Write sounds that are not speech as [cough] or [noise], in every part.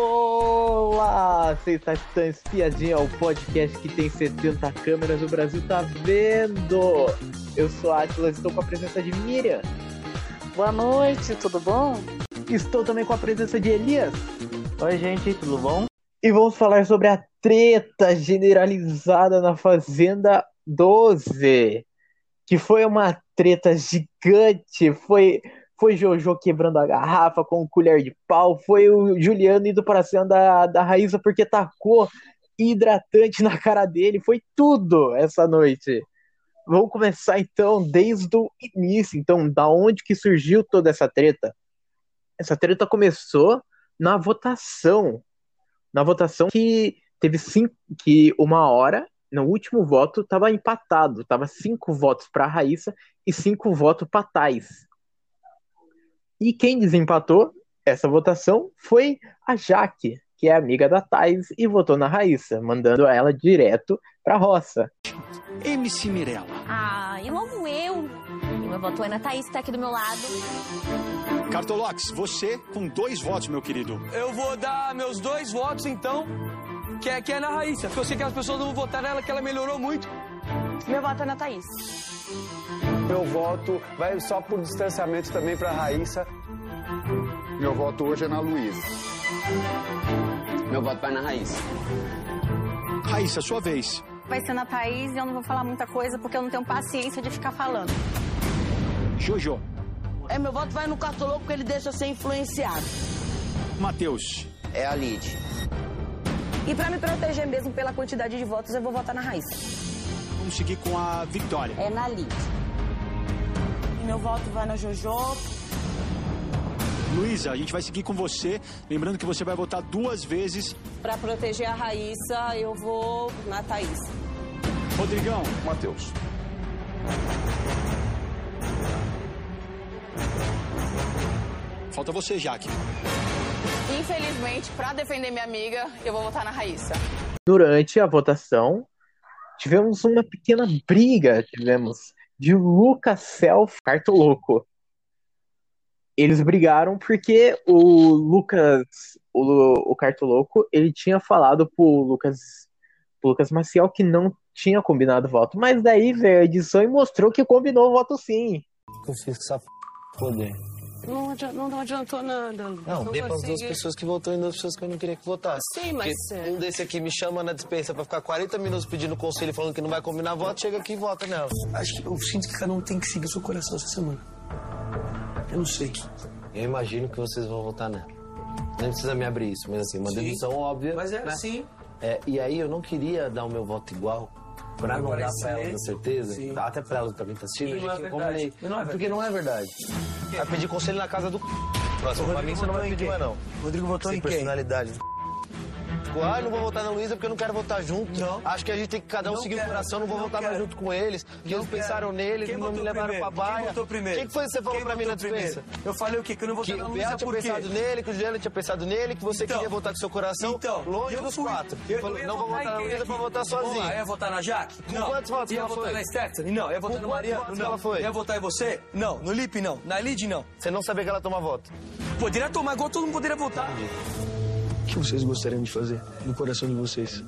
Olá, vocês estão espiadinha o podcast que tem 70 câmeras, o Brasil tá vendo. Eu sou a Atlas, estou com a presença de Miriam. Boa noite, tudo bom? Estou também com a presença de Elias. Oi, gente, tudo bom? E vamos falar sobre a treta generalizada na Fazenda 12. Que foi uma treta gigante, foi foi Jojo quebrando a garrafa com colher de pau, foi o Juliano indo para cima da, da Raíssa porque tacou hidratante na cara dele, foi tudo essa noite. Vamos começar então desde o início, então, da onde que surgiu toda essa treta? Essa treta começou na votação, na votação que teve cinco, que uma hora no último voto estava empatado, tava cinco votos para Raíssa e cinco votos para Thais. E quem desempatou essa votação foi a Jaque, que é amiga da Thais e votou na Raíssa, mandando ela direto pra roça. MC Mirella. Ah, eu amo eu. E meu voto é na Thaís, que tá aqui do meu lado. Cartolox, você com dois votos, meu querido. Eu vou dar meus dois votos, então, que é, que é na Raíssa, porque eu sei que as pessoas não vão votar nela, que ela melhorou muito. Meu voto é na Thaís. Meu voto vai só por distanciamento também para Raíssa. Meu voto hoje é na Luísa. Meu voto vai na Raíssa. Raíssa, sua vez. Vai ser na Thaís e eu não vou falar muita coisa porque eu não tenho paciência de ficar falando. Jojo. É, meu voto vai no cartoloco porque ele deixa ser influenciado. Matheus. É a Lid. E para me proteger mesmo pela quantidade de votos, eu vou votar na Raíssa. Vamos seguir com a Vitória. É na Lid. Meu voto vai na Jojo. Luísa, a gente vai seguir com você. Lembrando que você vai votar duas vezes. Para proteger a Raíssa, eu vou na Thaís. Rodrigão. Matheus. Falta você, Jaque. Infelizmente, para defender minha amiga, eu vou votar na Raíssa. Durante a votação, tivemos uma pequena briga, tivemos de Lucas Self Cartoloco. Eles brigaram porque o Lucas, o, o Cartoloco, ele tinha falado pro Lucas, pro Lucas Maciel que não tinha combinado voto. Mas daí veio a edição e mostrou que combinou o voto sim. Eu fiz com essa poder. Não, adiantou, não adiantou nada. Não, não dei para as duas pessoas que votou e duas pessoas que eu não queria que votasse. Sim, mas. Porque um desse aqui me chama na dispensa para ficar 40 minutos pedindo conselho falando que não vai combinar voto, chega aqui e vota nela. Acho que eu sinto que cada um tem que seguir o seu coração essa semana. Eu não sei. Eu imagino que vocês vão votar nela. Nem precisa me abrir isso, mas assim, uma dedução óbvia. Mas é né? assim. É, e aí eu não queria dar o meu voto igual. Pra não dar pra ela, é- com certeza. Sim. Dá até pra ela pra quem tá assistindo. Não é verdade. combinei. Mas não é Porque não é verdade. Vai pedir conselho na casa do Próximo pra mim você não vai pedir mais não. Rodrigo votou Sem em quem? Tipo, ah, não vou votar na Luísa porque eu não quero votar junto. Não. Acho que a gente tem que cada um Não seguir quero. o coração, não vou Não votar mais quero. junto com eles. Que Não eles pensaram neles, Quem não me levaram primeiro? pra baia. Quem votou primeiro? O que, foi que você falou Quem pra mim na dispensa? Eu falei o quê? Que eu não votei na Luísa tinha por quê? pensado nele, que o Juliano tinha pensado nele, que você Então. queria votar com seu coração Então, longe dos fui. quatro. Eu, Falou, eu não vou votar votar na Luísa pra votar sozinho. Ah, ia votar na Jaque? Com Não. quantos votos Ia ela votar foi? na Stephanie? Não. Ia votar Com na Maria? Não. ela foi? Ia votar em você? Não. No Lipe, não. Na Lid, não. Você não sabia que ela toma voto. Poderia tomar igual todo mundo poderia votar. O que vocês gostariam de fazer no coração de vocês?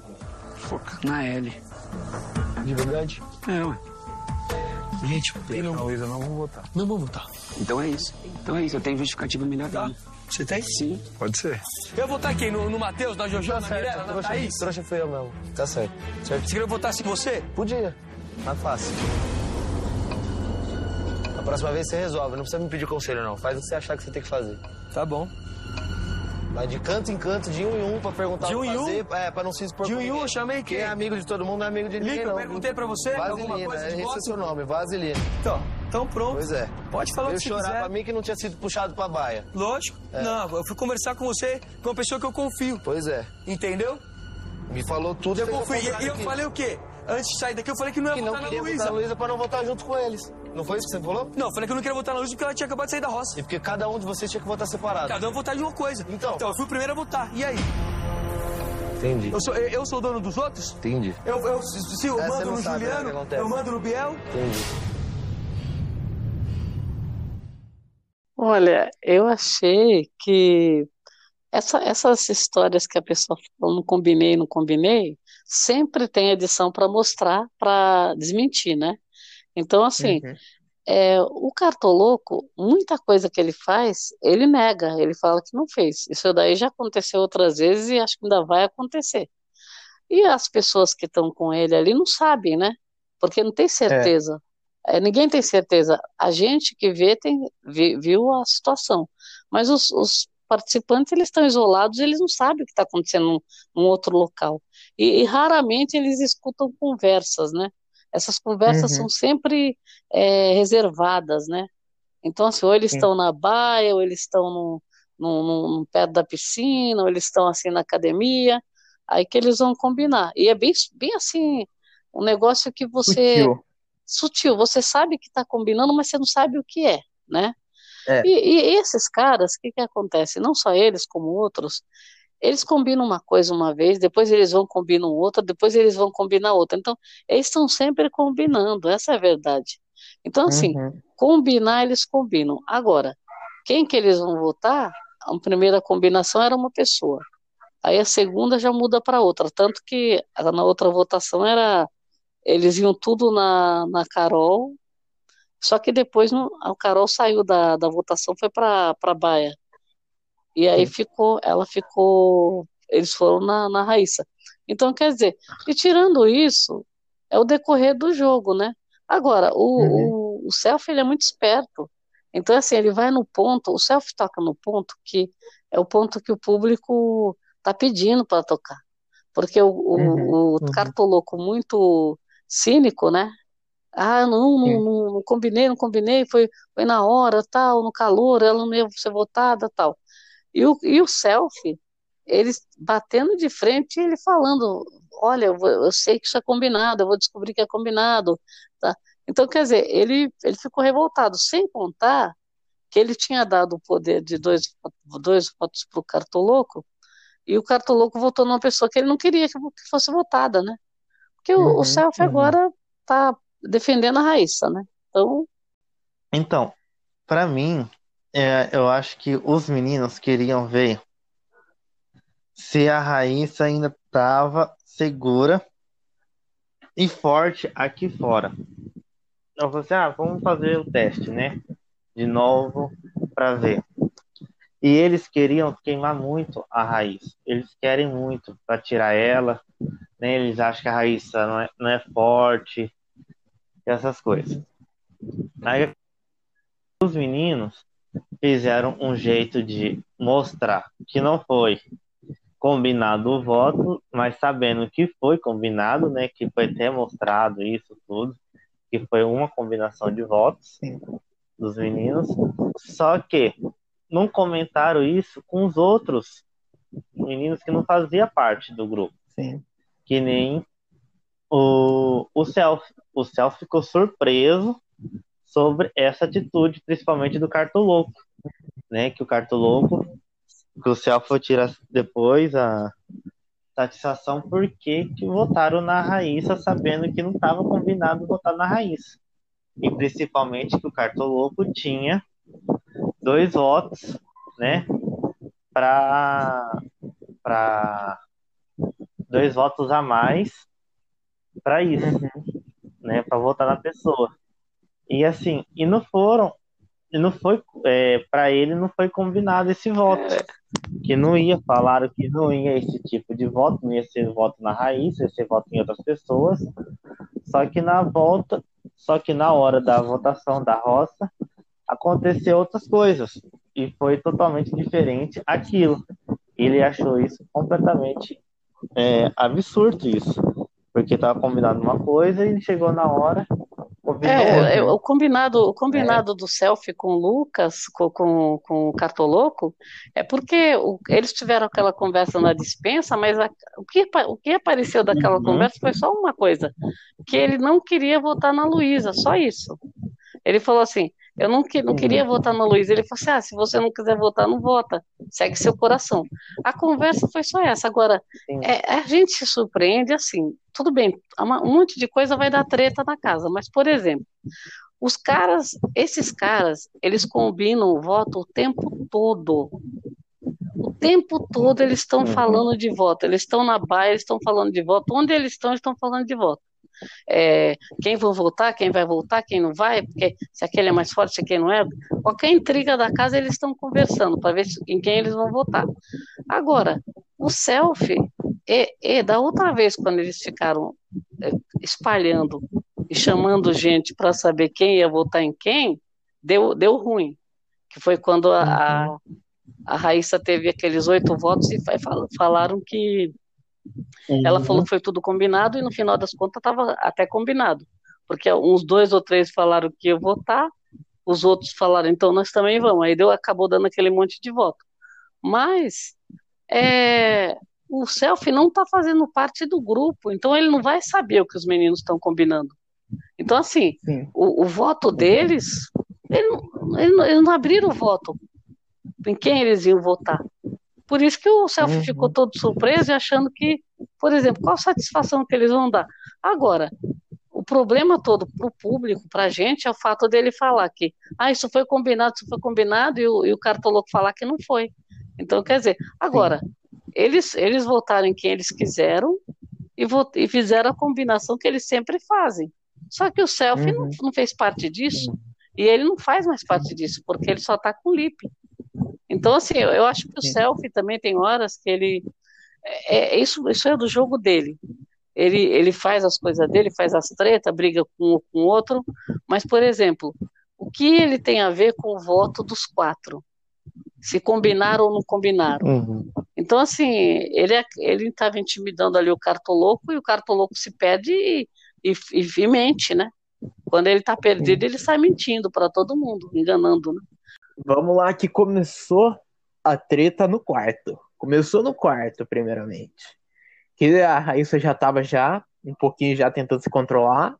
Foca na L. De verdade? É, ué. Gente, tem não... Luísa, não vou votar. Não vou votar. Então é isso. Então é isso. Eu tenho justificativa melhor Tá? Você tem? Sim. Pode ser. Eu vou votar quem? No, no Matheus, na Jojo, na Mirella, na trouxa, Thaís? trouxa foi eu mesmo. Tá certo. certo. Você queria votasse em você? Podia. Mas fácil. A próxima vez você resolve. Não precisa me pedir conselho, não. Faz o que você achar que você tem que fazer. Tá bom. Vai de canto em canto, de um em um, pra perguntar De o um que em um? fazer. É, pra não se expor De um em um, eu chamei Quem quem? é amigo de todo mundo não é amigo de ninguém, Lica, eu não. perguntei pra você alguma Vaselina, coisa de esse é voto? seu nome, Vaselina. Então, então pronto. Pois é. Pode falar o Eu que você chorar quiser. pra mim que não tinha sido puxado pra baia. Lógico. Não, eu fui conversar com você, com uma pessoa que eu confio. Pois é. Entendeu? Me falou tudo. Eu confio. E- eu falei o quê? Antes de sair daqui, eu falei que não ia Que não votar na queria votar Luísa. na Luísa pra não votar junto com eles. Não foi isso que você falou? Não, eu falei que eu não queria votar na Luísa porque ela tinha acabado de sair da roça. E porque cada um de vocês tinha que votar separado. Cada um votar de uma coisa. Então. Então, eu fui o primeiro a votar. E aí? Entendi. Eu sou, eu, sou dono dos outros? Entendi. Eu, eu, se eu você mando não no sabe, né, o Juliano, eu mando no Biel. Entendi. Olha, eu achei que essa, essas histórias que a pessoa fala, não combinei, não combinei, sempre tem edição para mostrar, para desmentir, né? Então, assim, uhum. é, o cartoloco, muita coisa que ele faz, ele nega, ele fala que não fez. Isso daí já aconteceu outras vezes e acho que ainda vai acontecer. E as pessoas que estão com ele ali não sabem, né? Porque não tem certeza. É. É, ninguém tem certeza. A gente que vê tem, viu a situação. Mas os, os participantes eles estão isolados, eles não sabem o que está acontecendo num, num, outro local. E, e, raramente eles escutam conversas, né? Essas conversas uhum. são sempre é, reservadas, né? Então, assim, ou eles estão na baia, ou eles estão no, no, no, perto da piscina, ou eles estão assim na academia, aí que eles vão combinar. E é bem, bem assim, um negócio que você. Sutil. Sutil, você sabe que está combinando, mas você não sabe o que é, né? É. E, e, esses caras, o que, que acontece? Não só eles, como outros, eles combinam uma coisa uma vez, depois eles vão combinar outra, depois eles vão combinar outra. Então, eles estão sempre combinando, essa é a verdade. Então, assim, uhum. combinar, eles combinam. Agora, quem que eles vão votar? A primeira combinação era uma pessoa. Aí a segunda já muda para outra. Tanto que na outra votação era. Eles iam tudo na, na Carol, só que depois no, a Carol saiu da, da votação, foi para a Baia. E aí ficou, ela ficou, eles foram na, na Raíssa. Então, quer dizer, e tirando isso, é o decorrer do jogo, né? Agora, o, uhum. o, o Self, ele é muito esperto. Então, assim, ele vai no ponto, o Self toca no ponto que é o ponto que o público está pedindo para tocar. Porque o, uhum. o, o uhum. cartoloco muito cínico, né? Ah, não, não, não, não, combinei, não combinei, foi, foi na hora, tal, no calor, ela não ia ser votada, tal. E o, e o selfie, ele batendo de frente ele falando, olha, eu, eu, sei que isso é combinado, eu vou descobrir que é combinado, tá? Então, quer dizer, ele, ele ficou revoltado, sem contar que ele tinha dado o poder de dois, dois votos para o Cartoloco, e o Cartoloco votou numa pessoa que ele não queria que fosse votada, né? Porque uhum, o, o selfie uhum. agora está defendendo a Raíssa, né? Então. Então, para mim, é, eu acho que os meninos queriam ver se a Raíssa ainda estava segura e forte aqui fora. Eu falei assim, ah, vamos fazer o teste, né? De novo, para ver. E eles queriam queimar muito a raiz. Eles querem muito para tirar ela. Né? Eles acham que a Raíssa não é, não é forte, essas coisas. Aí os meninos fizeram um jeito de mostrar que não foi combinado o voto, mas sabendo que foi combinado, né, que foi até mostrado isso tudo, que foi uma combinação de votos Sim. dos meninos, só que não comentaram isso com os outros meninos que não faziam parte do grupo. Sim. Que nem o, o Self. O Self ficou surpreso sobre essa atitude, principalmente do Cartoloco, né? Que o Cartoloco, que o Self foi tirar depois a satisfação porque que votaram na Raíssa sabendo que não estava combinado votar na Raíssa. E principalmente que o Cartoloco tinha dois votos, né? Para para dois votos a mais para isso, uhum. né? Para votar na pessoa. E assim, e não foram, e não foi é, para ele não foi combinado esse voto, é. que não ia falaram que não ia esse tipo de voto, não ia ser voto na raiz, ia ser voto em outras pessoas. Só que na volta, só que na hora da votação da roça aconteceu outras coisas e foi totalmente diferente aquilo. Ele achou isso completamente é, absurdo isso porque estava combinado uma coisa e chegou na hora. É, é, o combinado, o combinado é. do selfie com o Lucas, com, com, com o Cartoloco, é porque o, eles tiveram aquela conversa na dispensa, mas a, o, que, o que apareceu daquela uhum. conversa foi só uma coisa: que ele não queria votar na Luísa, só isso. Ele falou assim: eu não, que, não queria votar no Luiz. Ele falou assim: ah, se você não quiser votar, não vota. Segue seu coração. A conversa foi só essa. Agora, é, a gente se surpreende assim. Tudo bem, um monte de coisa vai dar treta na casa, mas, por exemplo, os caras, esses caras, eles combinam o voto o tempo todo. O tempo todo eles estão falando de voto. Eles estão na baia, eles estão falando de voto. Onde eles estão, eles estão falando de voto. É, quem vai votar, quem vai voltar, quem não vai, porque se aquele é mais forte, se aquele não é. Qualquer intriga da casa eles estão conversando para ver em quem eles vão votar. Agora, o selfie, e, e da outra vez, quando eles ficaram é, espalhando e chamando gente para saber quem ia votar em quem, deu, deu ruim. Que foi quando a, a, a Raíssa teve aqueles oito votos e falaram que Uhum. Ela falou que foi tudo combinado e no final das contas estava até combinado, porque uns dois ou três falaram que ia votar, os outros falaram então nós também vamos. Aí deu, acabou dando aquele monte de voto. Mas é, o selfie não está fazendo parte do grupo, então ele não vai saber o que os meninos estão combinando. Então, assim, o, o, voto deles, eles ele, ele não abriram o voto em quem eles iam votar. Por isso que o Selfie uhum. ficou todo surpreso e achando que, por exemplo, qual a satisfação que eles vão dar. Agora, o problema todo para o público, para a gente, é o fato dele falar que, ah, isso foi combinado, isso foi combinado, e o, e o cartoloco falar que não foi. Então, quer dizer, agora, eles, eles votaram em quem eles quiseram e, vot, e fizeram a combinação que eles sempre fazem. Só que o Selfie uhum. não, não fez parte disso, e ele não faz mais parte disso, porque ele só está com o Lip. Então, assim, eu, eu acho que o selfie também tem horas que ele. É, é, isso, isso é do jogo dele. Ele, ele faz as coisas dele, faz as tretas, briga com um com o outro, mas, por exemplo, o que ele tem a ver com o voto dos quatro? Se combinaram ou não combinaram. Uhum. Então, assim, ele é, ele estava intimidando ali o cartoloco e o cartoloco se pede e, e, e mente, né? Quando ele está perdido, ele sai mentindo para todo mundo, enganando, né? Vamos lá, que começou a treta no quarto. Começou no quarto, primeiramente. Que a Raíssa já tava já, um pouquinho já tentando se controlar.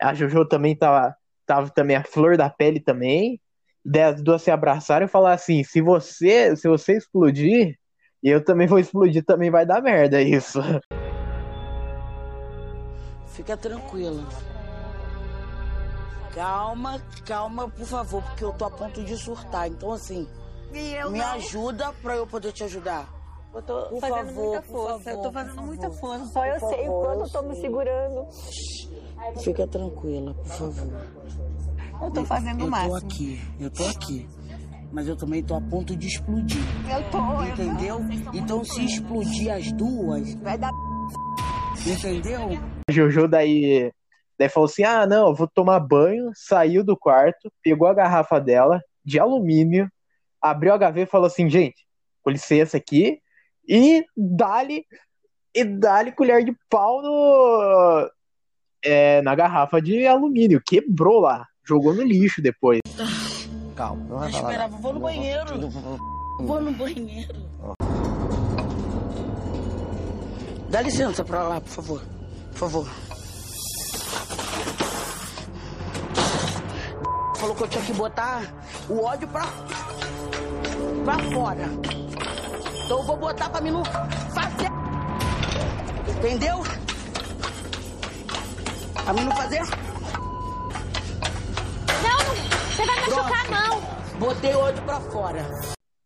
A Jojo também tava, tava também a flor da pele também. Daí as duas se abraçaram e falaram assim: se você, se você explodir, eu também vou explodir, também vai dar merda isso. Fica tranquila. Calma, calma, por favor, porque eu tô a ponto de surtar. Então, assim, me não. ajuda pra eu poder te ajudar. Eu tô por fazendo favor, muita força. Favor, eu tô fazendo muita força. Só eu sei o quanto eu tô me segurando. Fica tranquila, por favor. Eu tô fazendo o máximo. Eu tô aqui, eu tô aqui. Mas eu também tô a ponto de explodir. Eu tô, Entendeu? Eu tô. Então se explodir as duas. Vai dar. Entendeu? Jojo daí Daí falou assim: ah, não, eu vou tomar banho. Saiu do quarto, pegou a garrafa dela, de alumínio, abriu a gaveta e falou assim: gente, com licença aqui, e dá-lhe e dá-lhe colher de pau no, é, na garrafa de alumínio. Quebrou lá, jogou no lixo depois. Calma, não vai falar. Esperava, vou no banheiro. Vou no banheiro. Dá licença pra lá, por favor. Por favor. Falou que eu tinha que botar o ódio pra, pra fora. Então eu vou botar pra mim não fazer. Entendeu? Pra mim não fazer. Não, você vai machucar a mão. Botei o ódio pra fora.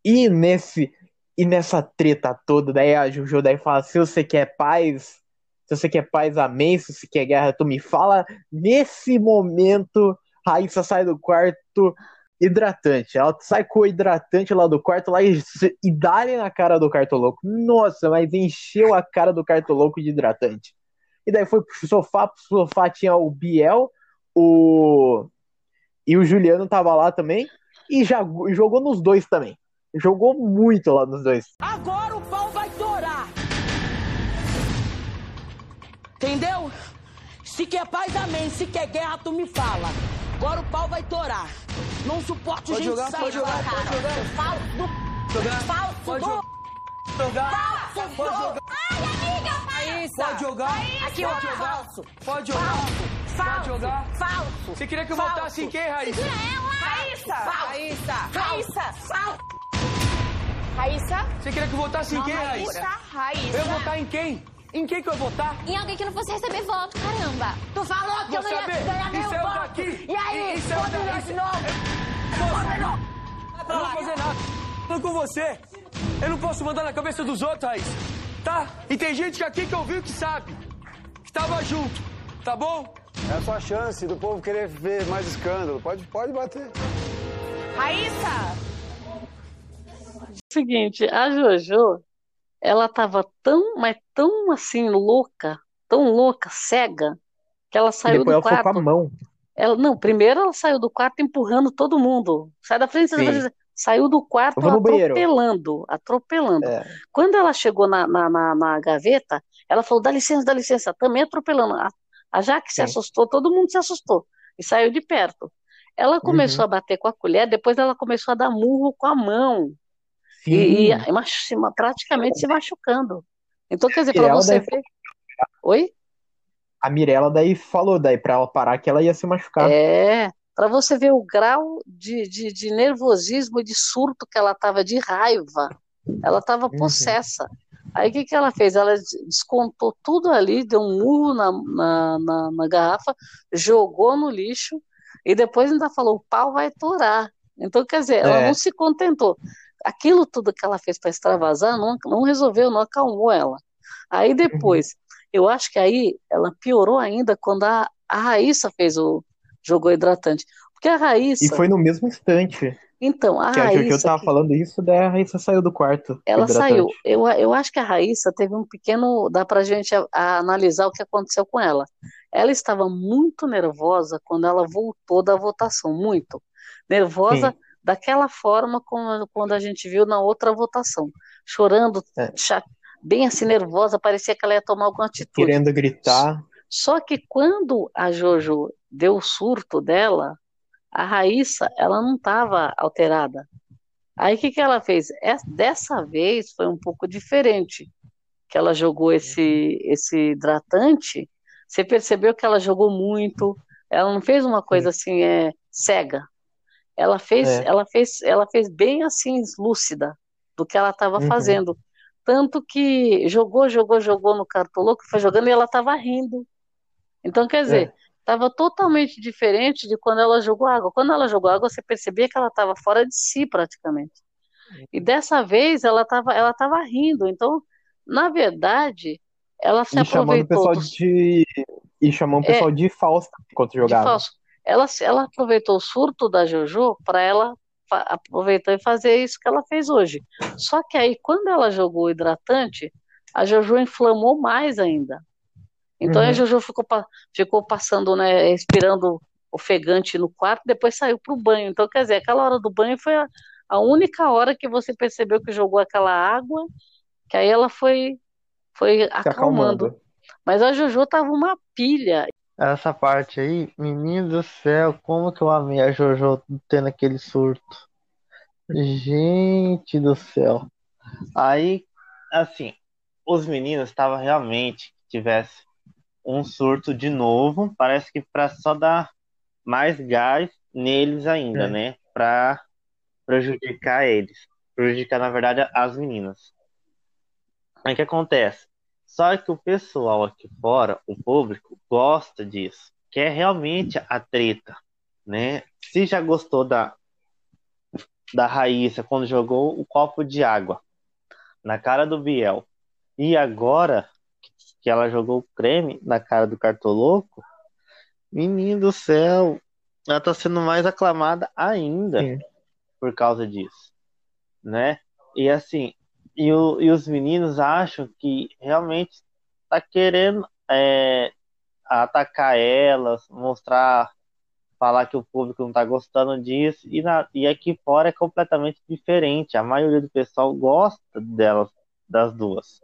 E nesse. E nessa treta toda, daí a Juju daí fala: se você quer paz, se você quer paz, amém. Se você quer guerra, tu me fala. Nesse momento, Raíssa sai do quarto hidratante. Ela sai com o hidratante lá do quarto lá e, e dá na cara do cartoloco. Nossa, mas encheu a cara do cartoloco de hidratante. E daí foi pro sofá, pro sofá tinha o Biel, o. E o Juliano tava lá também. E já jogou nos dois também. Jogou muito lá nos dois. Agora o pau vai torar! Entendeu? Se quer paz, amém. Se quer guerra, tu me fala. Agora o pau vai torar. Não suporto pode gente jogar, pode jogar, pode jogar. Falso jogar. Falso pode jogar. Falso pode jogar. Ai, amiga, Raíssa. Pode jogar. Raíssa. Pode jogar. Falso. Pode jogar. Falso. Pode jogar. Falso. Você queria que eu votasse em quem, Raíssa? Raíssa. Raíssa. Raíssa. Falso. Raíssa. Você queria que eu votasse em quem, Raíssa? Raíssa. Eu votar em quem? Em quem que eu vou votar? Em alguém que não fosse receber voto, caramba. Tu falou que Vou eu não ia ganhar Isso é o voto. daqui. E aí? Isso é o Quando daqui. nós de novo? Eu não vou fazer nada. Tô com você. Eu não posso mandar na cabeça dos outros, Raíssa. Tá? E tem gente aqui que ouviu que sabe. Que tava junto. Tá bom? É a sua chance do povo querer ver mais escândalo. Pode, pode bater. Raíssa! Seguinte, a Jojo, ela tava tão, mas tão assim, louca, tão louca, cega, que ela saiu Depois do ela foi quarto. com a mão. Ela, não, primeiro ela saiu do quarto empurrando todo mundo. Sai da frente, Sim. Saiu do quarto atropelando, atropelando. É. Quando ela chegou na, na, na, na gaveta, ela falou: dá licença, dá licença, também atropelando. A, a Jaque se Sim. assustou, todo mundo se assustou e saiu de perto. Ela começou Uhum. a bater com a colher, depois ela começou a dar murro com a mão Sim. e, e praticamente se machucando. Então, quer dizer, para você daí- ver. Oi? A Mirella daí falou daí pra ela parar que ela ia se machucar. É, para você ver o grau de, de, de nervosismo e de surto que ela estava, de raiva. Ela estava Uhum. possessa. Aí o que, que ela fez? Ela des- descontou tudo ali, deu um murro na, na, na, na garrafa, jogou no lixo e depois ainda falou: o pau vai torar. Então, quer dizer, ela É. não se contentou. Aquilo tudo que ela fez para extravasar não, não resolveu, não acalmou ela. Aí depois, eu acho que aí ela piorou ainda quando a, a Raíssa fez o jogou hidratante. Porque a E Raíssa, foi no mesmo instante então, a que a Jojo Raíssa, tava falando isso, daí a Raíssa saiu do quarto. ela saiu. Eu, eu acho que a Raíssa teve um pequeno. Dá pra gente a- a analisar o que aconteceu com ela. Ela estava muito nervosa quando ela voltou da votação, muito. Nervosa Sim. Daquela forma como quando a gente viu na outra votação. Chorando, É. bem assim, nervosa, parecia que ela ia tomar alguma atitude. Querendo gritar. Só que quando a Jojo deu o surto dela, a Raíssa, ela não estava alterada. Aí o que que ela fez? Es- Dessa vez foi um pouco diferente, que ela jogou esse esse hidratante. Você percebeu que ela jogou muito. Ela não fez uma coisa assim é cega. Ela fez, É. ela fez, ela fez bem assim lúcida do que ela estava Uhum. fazendo. Tanto que jogou, jogou, jogou no cartoloco, foi jogando e ela estava rindo. Então, quer dizer, É. estava totalmente diferente de quando ela jogou água. Quando ela jogou água, você percebia que ela estava fora de si praticamente. E dessa vez ela estava ela estava rindo. Então, na verdade, ela se E chamando o aproveitou pessoal de. E chamando o É. pessoal de falso enquanto de jogava. falso. Ela, ela aproveitou o surto da Jojo para ela aproveitar e fazer isso que ela fez hoje. Só que aí, quando ela jogou o hidratante, a Jojo inflamou mais ainda. Então a Uhum. Jojo ficou, ficou passando, né, respirando ofegante no quarto, depois saiu para o banho. Então, quer dizer, aquela hora do banho foi a, a única hora que você percebeu que jogou aquela água, que aí ela foi, foi acalmando. acalmando. Mas a Jojo tava uma pilha. Essa parte aí, menino do céu, como que eu amei a Jojo tendo aquele surto. Gente do céu. Aí, assim, os meninos estavam realmente que tivesse um surto de novo, parece que para só dar mais gás neles ainda, É. né? Para prejudicar eles, prejudicar na verdade as meninas. Aí o que acontece? Só que o pessoal aqui fora, o público, gosta disso, quer realmente a treta, né? Se já gostou da da Raíssa quando jogou o copo de água na cara do Biel. E agora que ela jogou o creme na cara do Cartoloco, menino do céu, ela tá sendo mais aclamada ainda Sim. por causa disso, né? E assim, e, o- e os meninos acham que realmente tá querendo é, atacar elas, mostrar, falar que o público não tá gostando disso, e, na, e aqui fora é completamente diferente. A maioria do pessoal gosta delas, das duas.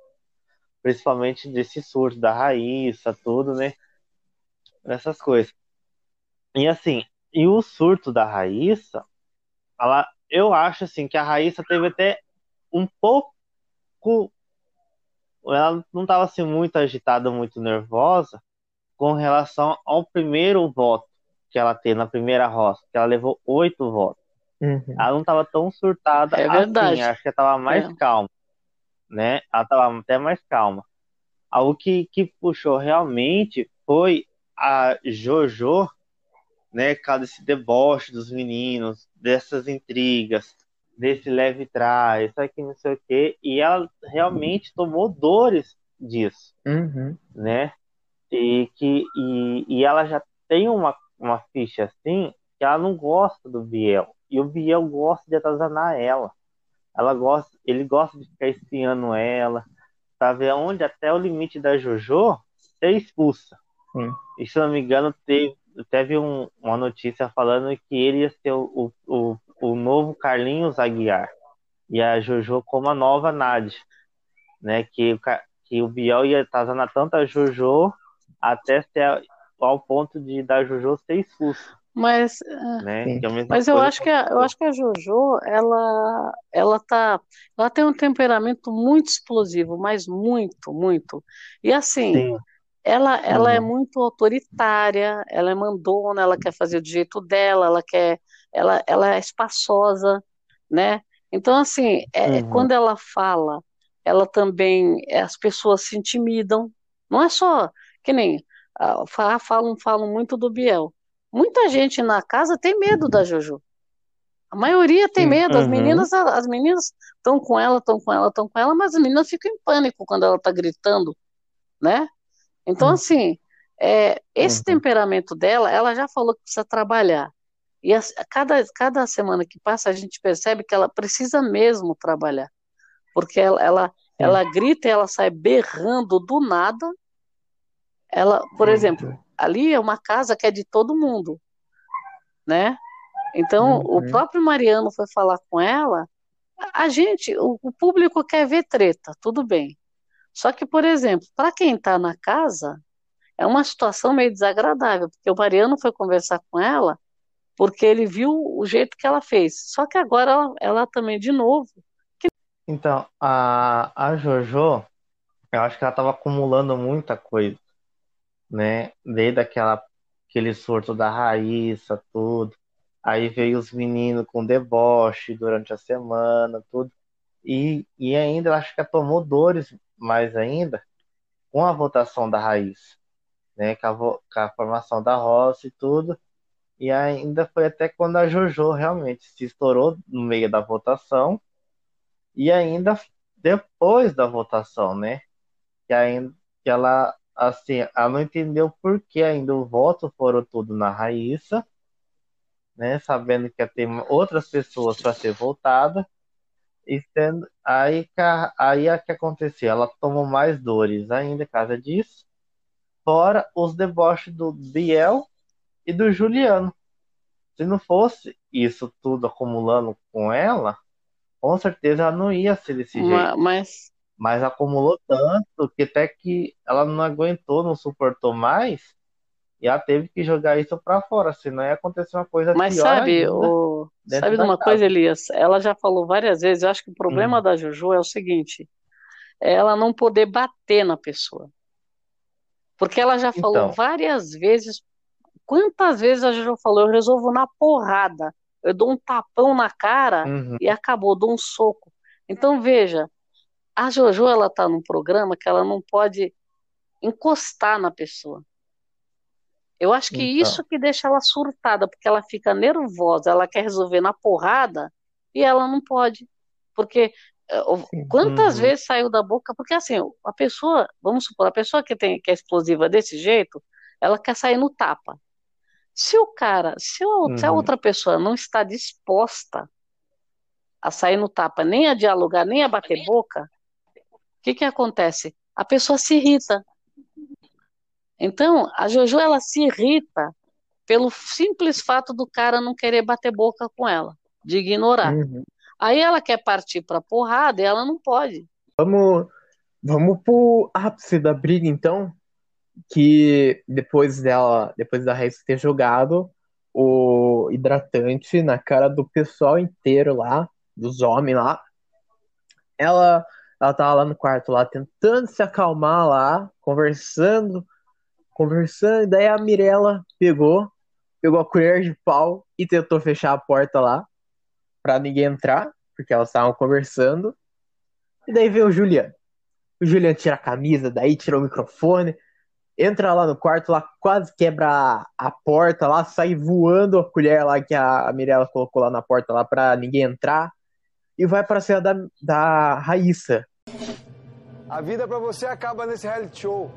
Principalmente desse surto da Raíssa, tudo, né? Essas coisas. E assim, e o surto da Raíssa, ela, eu acho assim que a Raíssa teve até um pouco. Ela não estava assim muito agitada, muito nervosa com relação ao primeiro voto que ela teve na primeira roça, que ela levou oito votos. Uhum. Ela não estava tão surtada É assim, verdade. acho que ela estava mais É. calma, né? Ela estava até mais calma. Algo que, que puxou realmente foi a Jojo, né? Cada esse deboche dos meninos, dessas intrigas, desse leve trás, isso aqui não sei o quê, e ela realmente tomou dores disso, uhum. né? E que e, e ela já tem uma, uma ficha assim que ela não gosta do Biel e o Biel gosta de atazanar ela. Ela gosta, ele gosta de ficar espiando ela, pra ver onde até o limite da JoJo ser expulsa. Sim. E se não me engano, teve, teve um, uma notícia falando que ele ia ser o, o, o novo Carlinhos Aguiar e a JoJo como a nova Nádia, né? Que, que o Biel ia atazanar tanto a JoJo até ser ao ponto de da JoJo ser expulsa. Mas, né? É mas eu acho que a, eu acho que a JoJo ela ela tá ela tem um temperamento muito explosivo, mas muito, muito. E assim, Sim. ela ela é uhum. é muito autoritária, ela é mandona, ela quer fazer do jeito dela, ela quer ela ela é espaçosa, né? Então assim, é, uhum. quando ela fala, ela também as pessoas se intimidam. Não é só que nem uh, falam falam muito do Biel Muita gente na casa tem medo da Jojo. A maioria tem medo. As uhum. meninas, as meninas estão com ela, estão com ela, estão com ela, mas as meninas ficam em pânico quando ela está gritando, né? Então, uhum. assim, é, esse uhum. temperamento dela, ela já falou que precisa trabalhar. E a, cada, cada semana que passa, a gente percebe que ela precisa mesmo trabalhar. Porque ela, ela, ela grita e ela sai berrando do nada. Ela, por exemplo, ali é uma casa que é de todo mundo, né? Então, uhum. o próprio Mariano foi falar com ela. A gente, o, o público quer ver treta, tudo bem. Só que, por exemplo, para quem está na casa, é uma situação meio desagradável, porque o Mariano foi conversar com ela porque ele viu o jeito que ela fez. Só que agora ela, ela também, de novo. Que... Então, a, a Jojo, eu acho que ela estava acumulando muita coisa né? Desde aquela, aquele surto da Raíssa, tudo. Aí veio os meninos com deboche durante a semana, tudo. E, e ainda, acho que tomou dores mais ainda com a votação da Raíssa, né? Com a, com a formação da Roça e tudo. E ainda foi até quando a Jojo realmente se estourou no meio da votação. E ainda depois da votação, né? Que ainda que ela assim, ela não entendeu por que ainda o voto foram tudo na Raíssa, né? Sabendo que ter outras pessoas para ser votada. E sendo, aí, aí é que aconteceu, ela tomou mais dores ainda por causa disso, fora os deboches do Biel e do Juliano. Se não fosse isso tudo acumulando com ela, com certeza ela não ia ser desse jeito. Mas, mas acumulou tanto que até que ela não aguentou, não suportou mais, e ela teve que jogar isso para fora, senão ia acontecer uma coisa Mas pior sabe, o... sabe de uma casa. coisa, Elias? Ela já falou várias vezes, eu acho que o problema hum. da Juju é o seguinte, é ela não poder bater na pessoa. Porque ela já falou então. várias vezes, quantas vezes a Juju falou, eu resolvo na porrada, eu dou um tapão na cara uhum. e acabou, dou um soco. Então veja, a Jojo, ela está num programa que ela não pode encostar na pessoa. Eu acho que então. isso que deixa ela surtada, porque ela fica nervosa, ela quer resolver na porrada e ela não pode. Porque eh, Sim. quantas uhum. vezes saiu da boca? Porque assim, a pessoa, vamos supor, a pessoa que, tem, que é explosiva desse jeito, ela quer sair no tapa. Se o cara, se, o, uhum. se a uhum. outra pessoa não está disposta a sair no tapa, nem a dialogar, nem a bater boca, o que, que acontece? A pessoa se irrita. Então, a Jojo ela se irrita pelo simples fato do cara não querer bater boca com ela, de ignorar. Uhum. Aí ela quer partir para porrada e ela não pode. Vamos, vamos pro ápice da briga então, que depois dela, depois da Reis ter jogado o hidratante na cara do pessoal inteiro lá, dos homens lá, ela ela tava lá no quarto, lá, tentando se acalmar lá, conversando, conversando, e daí a Mirella pegou, pegou a colher de pau e tentou fechar a porta lá, pra ninguém entrar, porque elas estavam conversando. E daí veio o Juliano. O Juliano tira a camisa, daí tira o microfone, entra lá no quarto, lá quase quebra a, a porta lá, sai voando a colher lá que a, a Mirella colocou lá na porta lá pra ninguém entrar. e vai pra cena da, da Raíssa. A vida pra você acaba nesse reality show.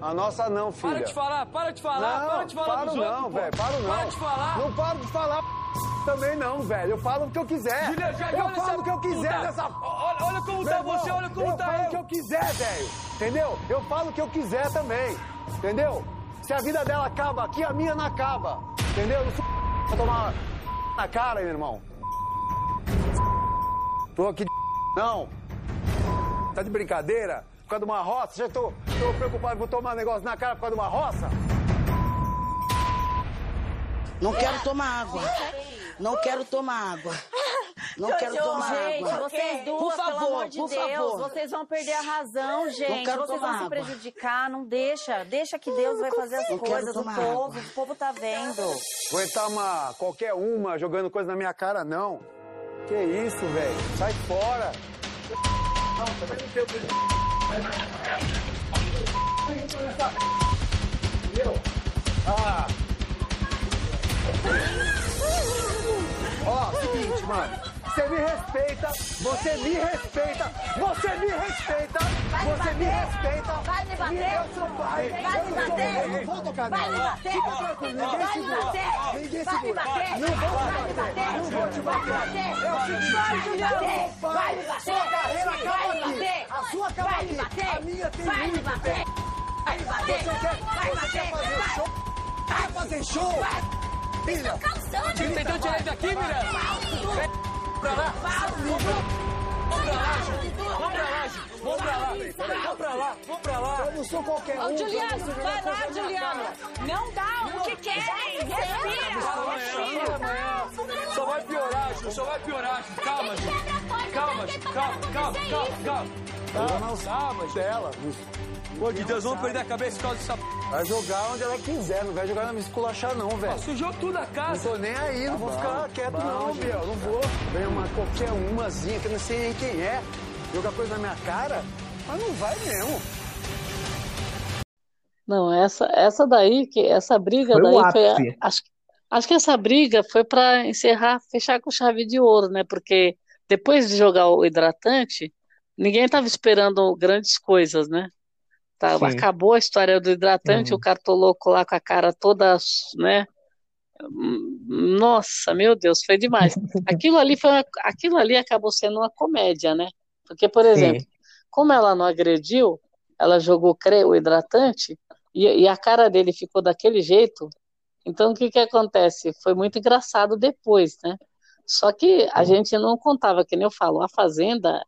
A nossa não, filha. Para de falar, para de falar, não, para de falar dos não, outros, velho, paro não. Para de falar. Não paro de falar também não, velho. Eu falo o que eu quiser. Já- eu falo o que eu quiser nessa... Olha, olha como Meu tá irmão, você, olha como eu tá falo eu. o que eu quiser, velho. Entendeu? Eu falo o que eu quiser também. Entendeu? Se a vida dela acaba aqui, a minha não acaba. Entendeu? Eu não sou [laughs] pra tomar na cara, meu irmão. Tô aqui de [laughs] não. Tá de brincadeira? Por causa de uma roça? Já tô, tô preocupado, vou tomar negócio na cara por causa de uma roça? Não quero tomar água. Não quero tomar água. Não quero Jojo, tomar gente, água. vocês duas, por favor, pelo amor de por Deus, favor. vocês vão perder a razão, gente. quero vocês tomar vão se água. prejudicar, não deixa. Deixa que Deus vai fazer as Não quero coisas, o tomar povo, água. o povo tá vendo. Aguentar uma, qualquer uma jogando coisa na minha cara, não. Que isso, velho? Sai fora. Não, não Entendeu? Ah. Ó, seguinte, mano. Você me respeita, você me respeita, você me respeita, você me respeita. Vai me bater? E eu sou pai. Vai eu me bater? Não vou tocar Vai me bater? Fica tranquilo, ninguém Vai me segura. bater? Ninguém Vai me segura. bater? Não vou Vai te me bater. bater? Não vou te Vai me bater. bater? É o seguinte, Vai, eu sou pai. Vai me bater? Sua carreira Vai acaba me aqui. bater? A sua acaba Vai me aqui. bater? A minha tem Vai me muito bater? tempo. Vai me bater? Você quer, Vai você bater? quer fazer Vai. show? Quer fazer show? Filha, Você tentou tirar ele daqui, Miranda? Vem pra lá. Vamos pra lá, Ju. Vamos pra lá, Ju. Vamos pra lá. Vamos pra lá, vamos pra lá. eu não sou qualquer um. Ô, Juliano, vai lá, Juliano. Não dá o que querem. Respira. Só vai piorar, Ju. Só vai piorar, Ju. Calma, Ju. Calma, Ju. Calma, calma, calma, calma. Calma, calma, Ju. Pô, de Deus, vamos perder a cabeça por causa dessa... Vai jogar onde ela quiser, não vai jogar na me esculachar não, velho. Sujou tudo a Não casa. tô nem aí, não vou ficar quieto não, Biel. Não vou. Vem uma qualquer umazinha que eu não sei nem quem é. Jogar coisa na minha cara, mas não vai mesmo. Não, essa, essa daí, que essa briga Foi daí foi, a- acho, acho que essa briga foi para encerrar, fechar com chave de ouro, né? Porque depois de jogar o hidratante, ninguém estava esperando grandes coisas, né? Tá, Sim. acabou a história do hidratante, Uhum. o cartoloco lá com a cara toda, né? Nossa, meu Deus, foi demais. [laughs] Aquilo ali foi, uma- aquilo ali acabou sendo uma comédia, né? Porque, por exemplo, Sim. como ela não agrediu, ela jogou o hidratante e, e a cara dele ficou daquele jeito. Então, o que que acontece? Foi muito engraçado depois, né? Só que a gente não contava, que nem eu falo, a Fazenda,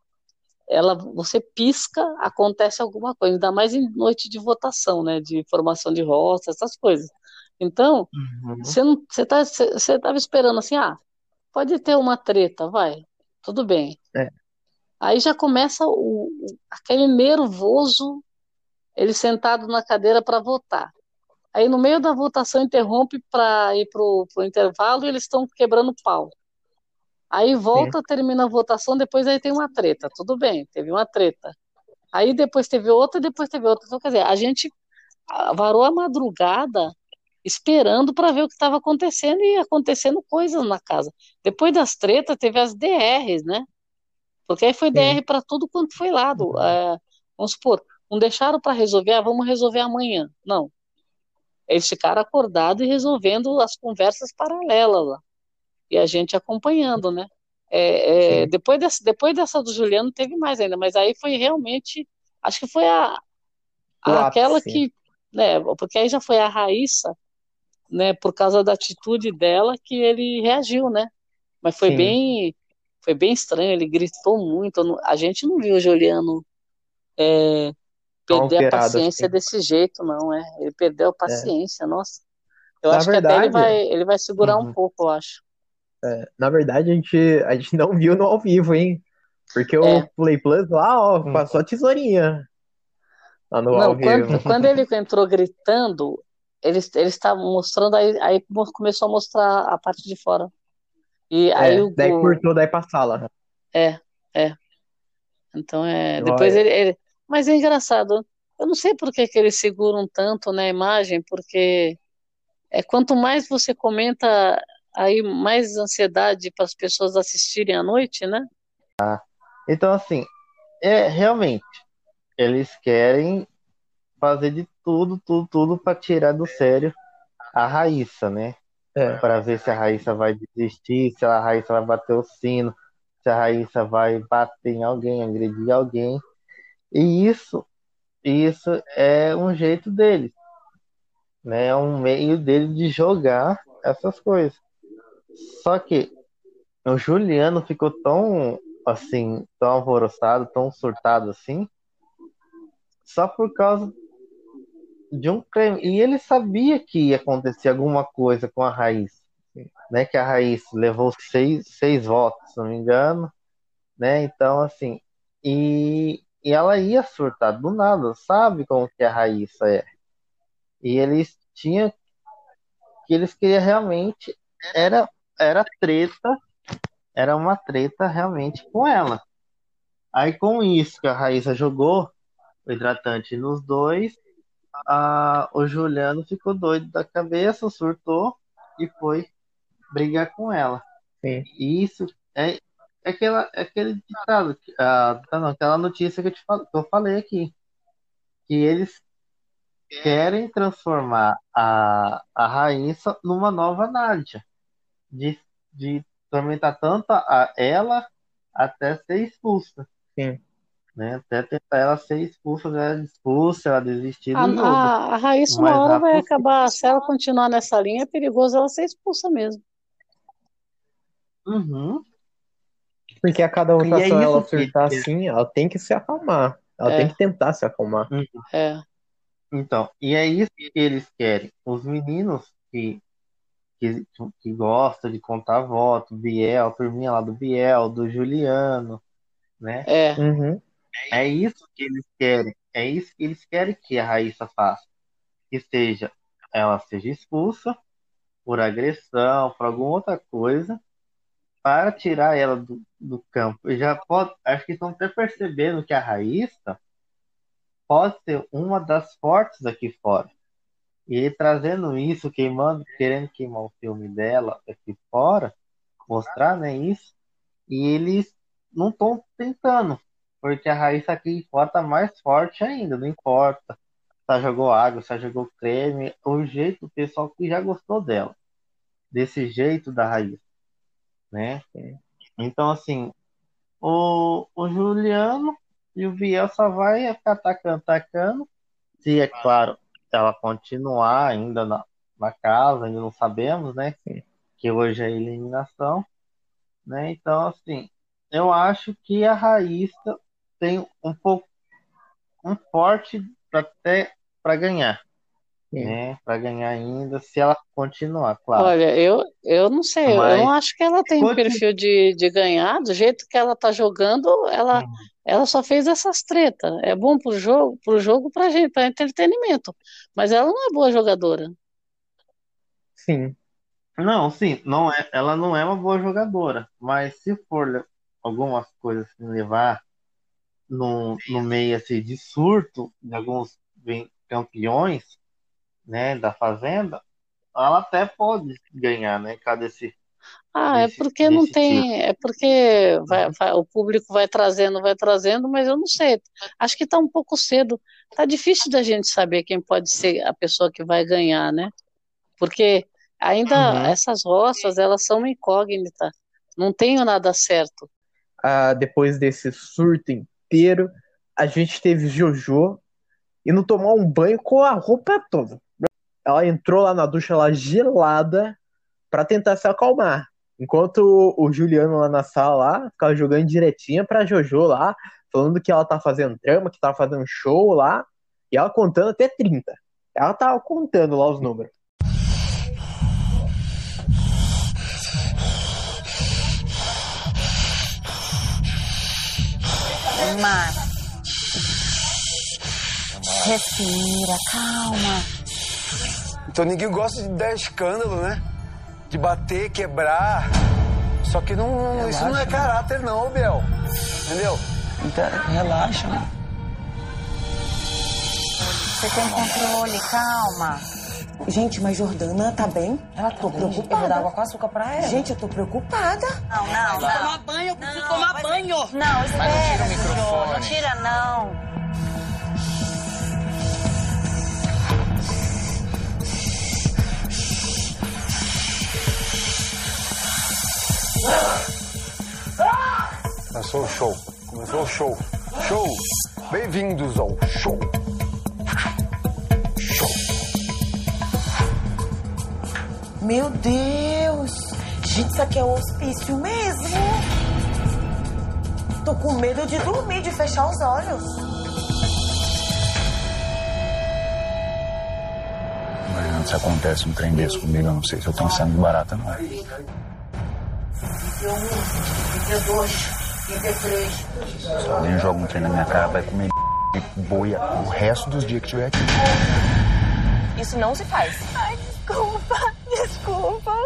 ela, você pisca, acontece alguma coisa, ainda mais em noite de votação, né? De formação de roça, essas coisas. Então, Uhum. você não, você tá, você, você tava esperando assim, ah, pode ter uma treta, vai, tudo bem. É. Aí já começa o, aquele nervoso, ele sentado na cadeira para votar. Aí no meio da votação interrompe para ir pro, pro intervalo e eles estão quebrando pau. Aí volta, termina a votação, depois aí tem uma treta. Tudo bem, teve uma treta. Aí depois teve outra, depois teve outra. Então, quer dizer, a gente varou a madrugada esperando para ver o que estava acontecendo e acontecendo coisas na casa. Depois das tretas, teve as DRs, né? Porque aí foi DR para tudo quanto foi lado. É, vamos supor, não deixaram para resolver, ah, vamos resolver amanhã. Não. Eles ficaram acordados e resolvendo as conversas paralelas lá. E a gente acompanhando, né? É, é, depois, dessa, depois dessa do Juliano teve mais ainda, mas aí foi realmente, acho que foi a, O aquela que, né, porque aí já foi a Raíssa, né, por causa da atitude dela que ele reagiu, né? Mas foi Sim. bem, foi bem estranho, ele gritou muito, não- a gente não viu o Juliano é, perder a paciência assim. desse jeito, não, é? Ele perdeu a paciência, nossa. Eu Na acho que até ele verdade- vai, ele vai segurar um Uhum. pouco, eu acho. É, na verdade, a gente, a gente não viu no ao vivo, hein? Porque o É. Play Plus lá, ó, passou a tesourinha. Lá no Não, ao vivo. quando, quando ele entrou gritando, eles estavam mostrando, aí, aí começou a mostrar a parte de fora. E aí É, o, daí cortou, daí pra sala. É, é. Então é. Depois ele, ele- Mas é engraçado. Eu não sei por que que eles seguram tanto na imagem, porque é quanto mais você comenta, aí mais ansiedade para as pessoas assistirem à noite, né? Então, assim, é realmente, eles querem fazer de tudo, tudo, tudo para tirar do sério a Raíssa, né? É. Para ver se a Raíssa vai desistir, se a Raíssa vai bater o sino, se a Raíssa vai bater em alguém, agredir alguém. E isso, isso é um jeito deles, né? É um meio dele de jogar essas coisas. Só que o Juliano ficou tão assim, tão alvoroçado, tão surtado assim, só por causa de um creme. E ele sabia que ia acontecer alguma coisa com a Raiz. Né, que a Raiz levou seis, seis votos, se não me engano. Né? Então, assim, e, e ela ia surtar do nada, sabe como que a Raíssa é. E eles tinham que eles queriam realmente era era treta, era uma treta realmente com ela. Aí com isso que a Raíssa jogou o hidratante nos dois, a, o Juliano ficou doido da cabeça, surtou e foi brigar com ela. Sim. Isso é, é, aquela, é aquele ditado, ah, não, aquela notícia que eu, te, que eu falei aqui. Que eles querem transformar a, a Raíssa numa nova Nádia. De, de tormentar tanto a ela até ser expulsa. Sim. Né? Até tentar ela ser expulsa, ela expulsa, ela desistir do A, jogo. a, a Raíssa, O uma hora vai rápido acabar. Se ela continuar nessa linha, é perigoso ela ser expulsa mesmo. Uhum. Porque a cada E é votação ela que- assim, ela tem que se acalmar. Ela É. tem que tentar se acalmar. É. Então, e é isso que eles querem. Os meninos que, que, que gostam de contar voto, Biel, a turminha lá do Biel, do Juliano, né? É. Uhum. É isso que eles querem. É isso que eles querem que a Raíssa faça. Que seja, ela seja expulsa por agressão, por alguma outra coisa, para tirar ela do, do campo. E já pode, acho que estão até percebendo que a Raíssa pode ser uma das fortes aqui fora. E trazendo isso, queimando, querendo queimar o filme dela aqui fora, mostrar, né, isso, e eles não estão tentando, porque a Raíssa aqui tá mais forte ainda, não importa. Se jogou água, se jogou creme, o jeito, o pessoal que já gostou dela, desse jeito da Raíssa, né? Então, assim, o, o Juliano e o Biel só vai ficar atacando, atacando. Se, é claro, ela continuar ainda na, na casa, ainda não sabemos, né? Que hoje é eliminação, né? Então, assim, eu acho que a Raíssa tem um pouco um forte até para ganhar, né? Para ganhar ainda, se ela continuar, claro. Olha, eu, eu não sei, eu Mas- não acho que ela tem Continu- perfil de, de ganhar, do jeito que ela tá jogando, ela, Uhum. ela só fez essas tretas. É bom pro jogo, pro jogo pra gente, para entretenimento. Mas ela não é boa jogadora. Sim. Não, sim, não é, ela não é uma boa jogadora, mas se for algumas coisas que levar no, no meio assim, de surto de alguns campeões, né, da Fazenda, ela até pode ganhar, né, cada esse Ah, é porque não tem, tipo. é porque vai- vai- o público vai trazendo, vai trazendo, mas eu não sei. Acho que tá um pouco cedo. Tá difícil da gente saber quem pode ser a pessoa que vai ganhar, né? Porque ainda Uhum. essas roças, elas são uma incógnita. Não tenho nada certo. Ah, depois desse surto inteiro, a gente teve Jojo indo tomar um banho com a roupa toda. Ela entrou lá na ducha lá gelada pra tentar se acalmar. Enquanto o, Juliano lá na sala lá ficava jogando direitinha pra Jojo lá, falando que ela tá fazendo drama, que tá fazendo show lá, e ela contando até 30. Ela tava contando lá os números. Mar. Respira, calma. Então ninguém gosta de dar escândalo, né? De bater, quebrar. Só que não, isso não é caráter, não, ô Biel. Entendeu? Então, relaxa, mano. Você tem controle, calma. Gente, mas Jordana tá bem? Ela tá tô bem. preocupada. Eu vou dar água com açúcar pra ela. Gente, eu tô preocupada. Não, não, não. Tomar banho, eu preciso tomar banho. Não, espera, não tira o microfone. Não tira, não. Começou o show. Começou o show. Show! Bem-vindos ao show. Show. Meu Deus! Gente, isso aqui é um hospício mesmo. Tô com medo de dormir, de fechar os olhos. Imagina se acontece um trem desse comigo, eu não sei se eu tenho sangue barata, não. 31, 32, 33. Se alguém joga um trem na minha cara, vai comer e boia o resto dos dias que tiver aqui. Isso não se faz. Ai, desculpa, desculpa.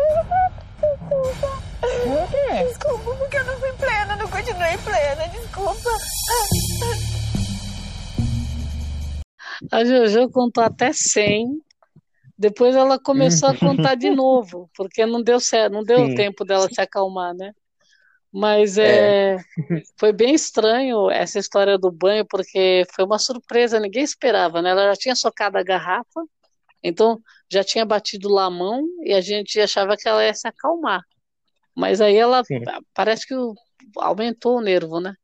Desculpa. Por quê? Desculpa, porque eu não fui plena, não continuei plena, desculpa. A Jojo contou até 100. Depois ela começou a contar de [laughs] novo, porque não deu certo, não deu Sim. tempo dela se acalmar, né? Mas é, [laughs] foi bem estranho essa história do banho, porque foi uma surpresa, ninguém esperava, né? Ela já tinha socado a garrafa, então já tinha batido lá a mão e a gente achava que ela ia se acalmar. Mas aí ela Sim. parece que aumentou o nervo, né?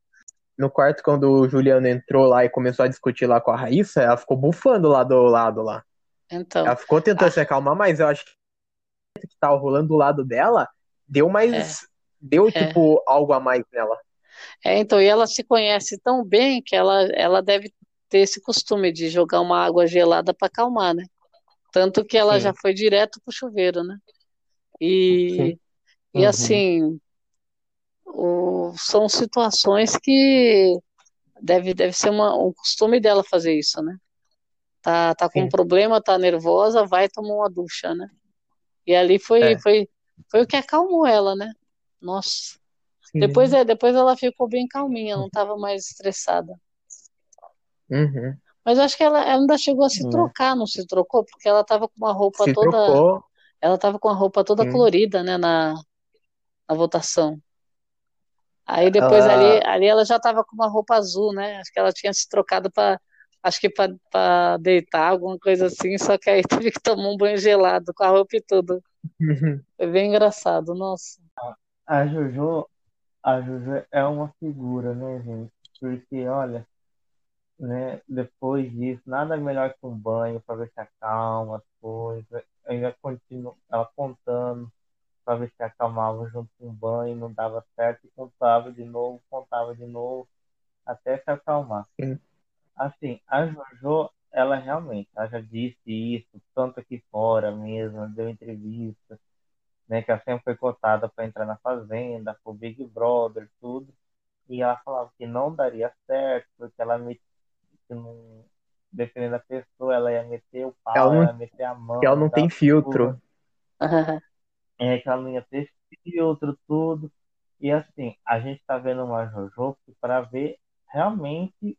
No quarto, quando o Juliano entrou lá e começou a discutir lá com a Raíssa, ela ficou bufando lá do lado lá. Então, Ela ficou tentando se acalmar, mas eu acho que o que tava rolando do lado dela deu mais. Deu, tipo, algo a mais nela. É, então, e ela se conhece tão bem que ela, ela deve ter esse costume de jogar uma água gelada para acalmar, né? Tanto que ela Sim. já foi direto pro chuveiro, né? E, Sim. e Uhum. assim, o- são situações que deve, deve ser uma, um costume dela fazer isso, né? Tá, tá com um Sim. problema, tá nervosa, vai tomar uma ducha, né? E ali foi, É. foi, foi o que acalmou ela, né? Nossa. Depois, é, depois ela ficou bem calminha, não estava mais estressada. Uhum. Mas eu acho que ela, ela ainda chegou a se É. trocar, não se trocou? Porque ela estava com uma roupa Se toda. trocou. Ela estava com a roupa toda Sim. colorida, né, na, na votação. Aí depois ali, ali ela já estava com uma roupa azul, né? Acho que ela tinha se trocado para, acho que para deitar, alguma coisa assim, só que aí [laughs] teve que tomar um banho gelado com a roupa e tudo. Foi bem engraçado, nossa. A Jojo, a Jojo é uma figura, né, gente? Porque, olha, né, depois disso, nada melhor que um banho para ver se acalma as coisas. Ainda continua ela contando para ver se acalmava junto com o banho, não dava certo, e contava de novo, contava de novo, até se acalmar. Sim. Assim, a Jojo, ela realmente, ela já disse isso, tanto aqui fora mesmo, deu entrevista, né, que ela sempre foi cotada para entrar na Fazenda, pro Big Brother, tudo, e ela falava que não daria certo, porque ela que não... dependendo da pessoa, ela ia meter o pau, Ela não- ela ia meter a mão, que ela não tem filtro. é que ela não ia ter filtro, tudo. E assim, a gente tá vendo uma Jojo para ver realmente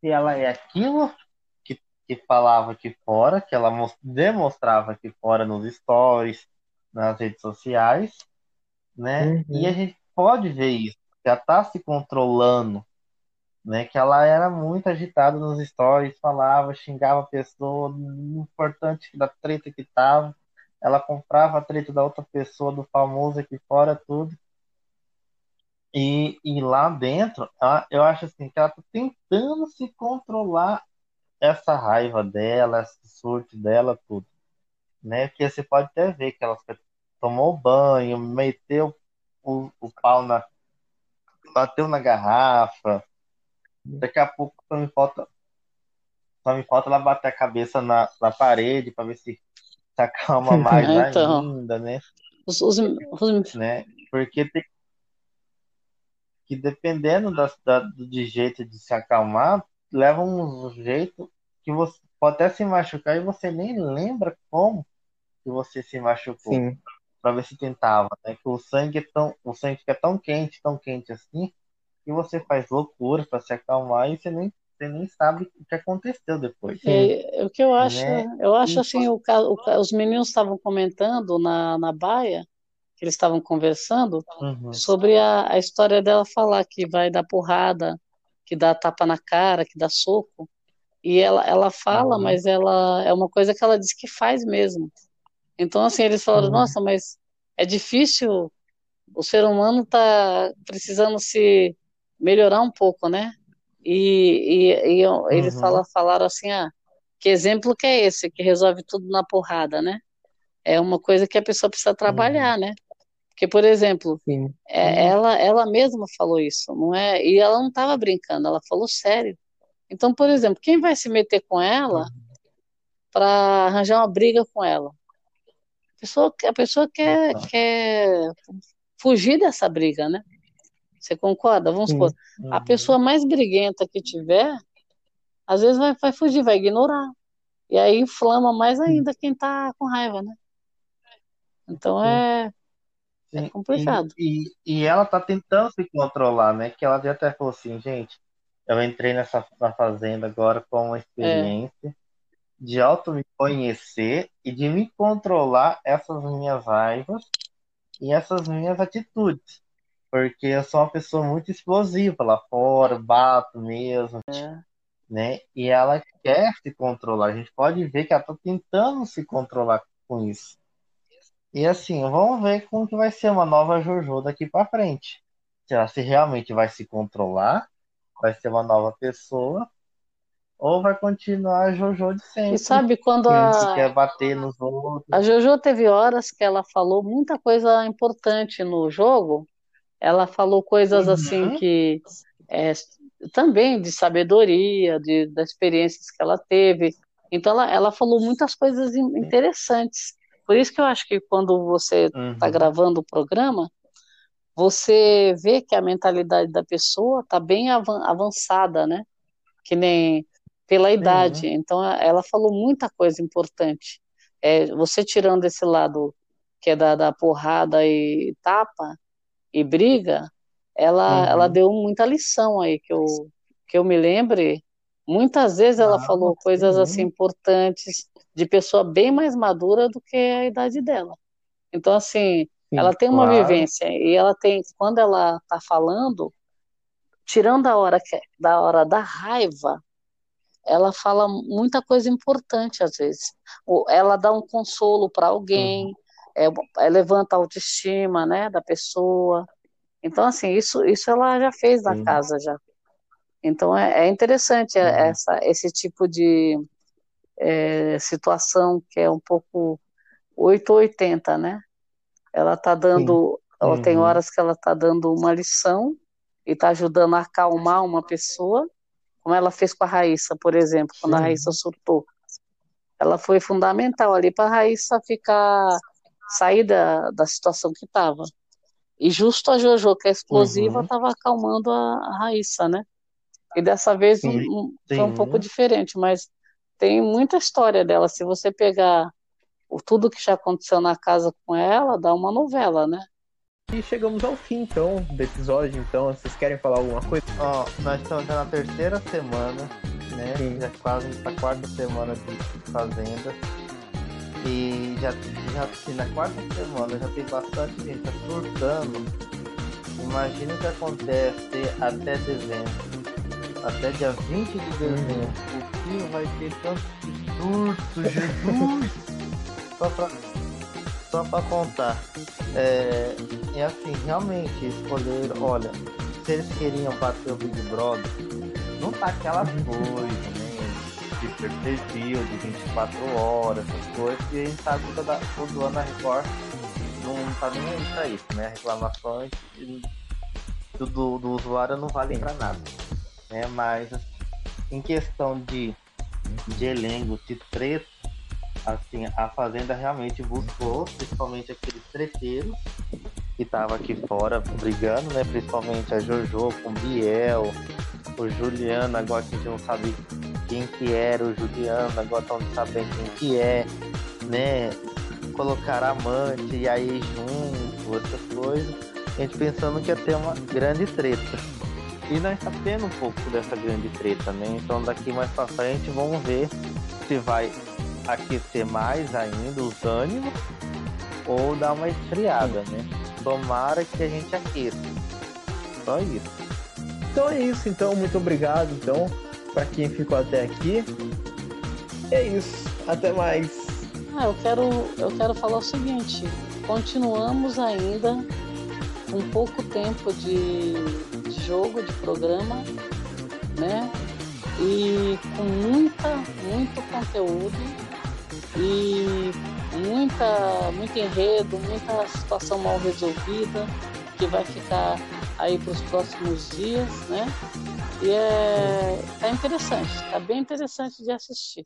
se ela é aquilo que, que falava aqui fora, que ela demonstrava aqui fora nos stories, nas redes sociais, né? Uhum. E a gente pode ver isso, que ela tá se controlando, né? Que ela era muito agitada nos stories, falava, xingava a pessoa, importante da treta que tava. Ela comprava a treta da outra pessoa, do famoso aqui fora, tudo. E, e lá dentro, ela- eu acho assim que ela tá tentando se controlar essa raiva dela, esse surto dela, tudo. Né? Porque você pode até ver que ela tomou banho, meteu o, o pau na. bateu na garrafa. Daqui a pouco só me falta. Só me falta ela bater a cabeça na, na parede para ver se se acalma [laughs] mais Então. ainda, né? Os, os, os- né? Porque tem que dependendo da, da, de jeito de se acalmar, leva um jeito que você pode até se machucar e você nem lembra como que você se machucou. Sim. Pra ver se tentava, né? Que o sangue é tão, o sangue fica tão quente, tão quente assim, que você faz loucura para se acalmar e você nem você nem sabe o que aconteceu depois. É, o que eu acho, Né? eu acho assim, o, o os meninos estavam comentando na, na baia, que eles estavam conversando, Uhum. sobre a, a história dela falar que vai dar porrada, que dá tapa na cara, que dá soco. E ela, ela fala, Uhum. mas ela é uma coisa que ela diz que faz mesmo. Então, assim, eles falaram, Uhum. nossa, mas é difícil, o ser humano tá precisando se melhorar um pouco, né? E, e, e eles Uhum. fala, falaram assim, ah, que exemplo que é esse, que resolve tudo na porrada, né? É uma coisa que a pessoa precisa trabalhar, né? Porque, por exemplo, é, ela, ela mesma falou isso, não é? E ela não estava brincando, ela falou sério. Então, por exemplo, quem vai se meter com ela para arranjar uma briga com ela? A pessoa, a pessoa quer, quer fugir dessa briga, né? Você concorda? Vamos supor, a pessoa mais briguenta que tiver, às vezes vai, vai fugir, vai ignorar. E aí inflama mais ainda quem tá com raiva, né? Então é, é Sim, complicado. E, e, e ela tá tentando se controlar, né? Que ela já até falou assim, gente, eu entrei nessa na fazenda agora com uma experiência de auto me conhecer e de me controlar essas minhas raivas e essas minhas atitudes. Porque eu sou uma pessoa muito explosiva lá fora, bato mesmo, né? E ela quer se controlar. A gente pode ver que ela tá tentando se controlar com isso. E assim, vamos ver como que vai ser uma nova JoJo daqui pra frente. Se ela se realmente vai se controlar, vai ser uma nova pessoa, ou vai continuar a JoJo de sempre. E sabe quando a, quer bater nos outros. a Jojo teve horas que ela falou muita coisa importante no jogo. Ela falou coisas assim Uhum. que é, também de sabedoria, de, das experiências que ela teve. Então ela, ela falou muitas coisas in- interessantes. Por isso que eu acho que quando você está Uhum. gravando o programa, você vê que a mentalidade da pessoa está bem avan- avançada, né? Que nem pela idade. Então, a- ela falou muita coisa importante. É, você tirando esse lado que é da, da porrada e tapa e briga, ela, Uhum. ela deu muita lição aí, que eu, que eu me lembre. Muitas vezes ela Ah, falou coisas sim. assim importantes de pessoa bem mais madura do que a idade dela. Então, assim, ela tem uma claro. vivência e ela tem, quando ela está falando, tirando a hora que, da hora da raiva, ela fala muita coisa importante às vezes. Ela dá um consolo para alguém, é, é, levanta a autoestima, né, da pessoa. Então, assim, isso, isso ela já fez na Sim. casa já. Então é, é interessante é, Uhum. essa, esse tipo de é, situação que é um pouco 8 ou 80, né? Ela tá dando, ela tem Uhum. horas que ela tá dando uma lição e tá ajudando a acalmar uma pessoa, como ela fez com a Raíssa, por exemplo, quando a Sim. Raíssa surtou. Ela foi fundamental ali para a Raíssa ficar sair da, da situação que estava. E justo a Jojo, que é explosiva, Uhum. estava acalmando a, a Raíssa, né? E dessa vez um- Sim, um- foi um sim. pouco diferente, mas tem muita história dela. Se você pegar o, tudo que já aconteceu na casa com ela, dá uma novela, né? E chegamos ao fim, então, do episódio. Então, vocês querem falar alguma coisa? Ó, nós estamos já na terceira semana, né? Já quase na quarta semana de Fazenda. E já, já assim, na quarta semana já tem bastante gente tá surtando. Imagina o que acontece até dezembro. Até dia 20 de dezembro. O que vai ter tanto surto, Jesus! [laughs] Só pra, só pra contar. É, é assim, realmente escolheram, olha, se eles queriam bater o Big Brother, não tá aquelas coisas, né? De perfil, de 24 horas, essas coisas, e a gente que toda, todo ano a Record não tá nem aí pra isso, né? Reclamações do, do, do usuário não valem pra nada. Né? Mas em questão de, de elenco, de treta, assim, a Fazenda realmente buscou, principalmente aqueles treteiros que estavam aqui fora brigando, né? Principalmente a Jojo com o Biel, o Juliano, agora que a gente não sabe quem que era o Juliano, agora estão sabendo quem que é, né? Colocar amante e aí junto, outras coisas. A gente pensando que ia ter uma grande treta. E nós está tendo um pouco dessa grande treta, né? Então daqui mais para frente vamos ver se vai aquecer mais ainda os ânimos ou dar uma esfriada, né? Tomara que a gente aqueça. Só isso. Então é isso, então muito obrigado então para quem ficou até aqui. É isso, até mais. Ah, eu quero eu quero falar o seguinte, continuamos ainda com pouco tempo de jogo, de programa, né? E com muita, muito conteúdo e muita, muito enredo, muita situação mal resolvida que vai ficar aí para os próximos dias, né? E é, é interessante, tá bem interessante de assistir.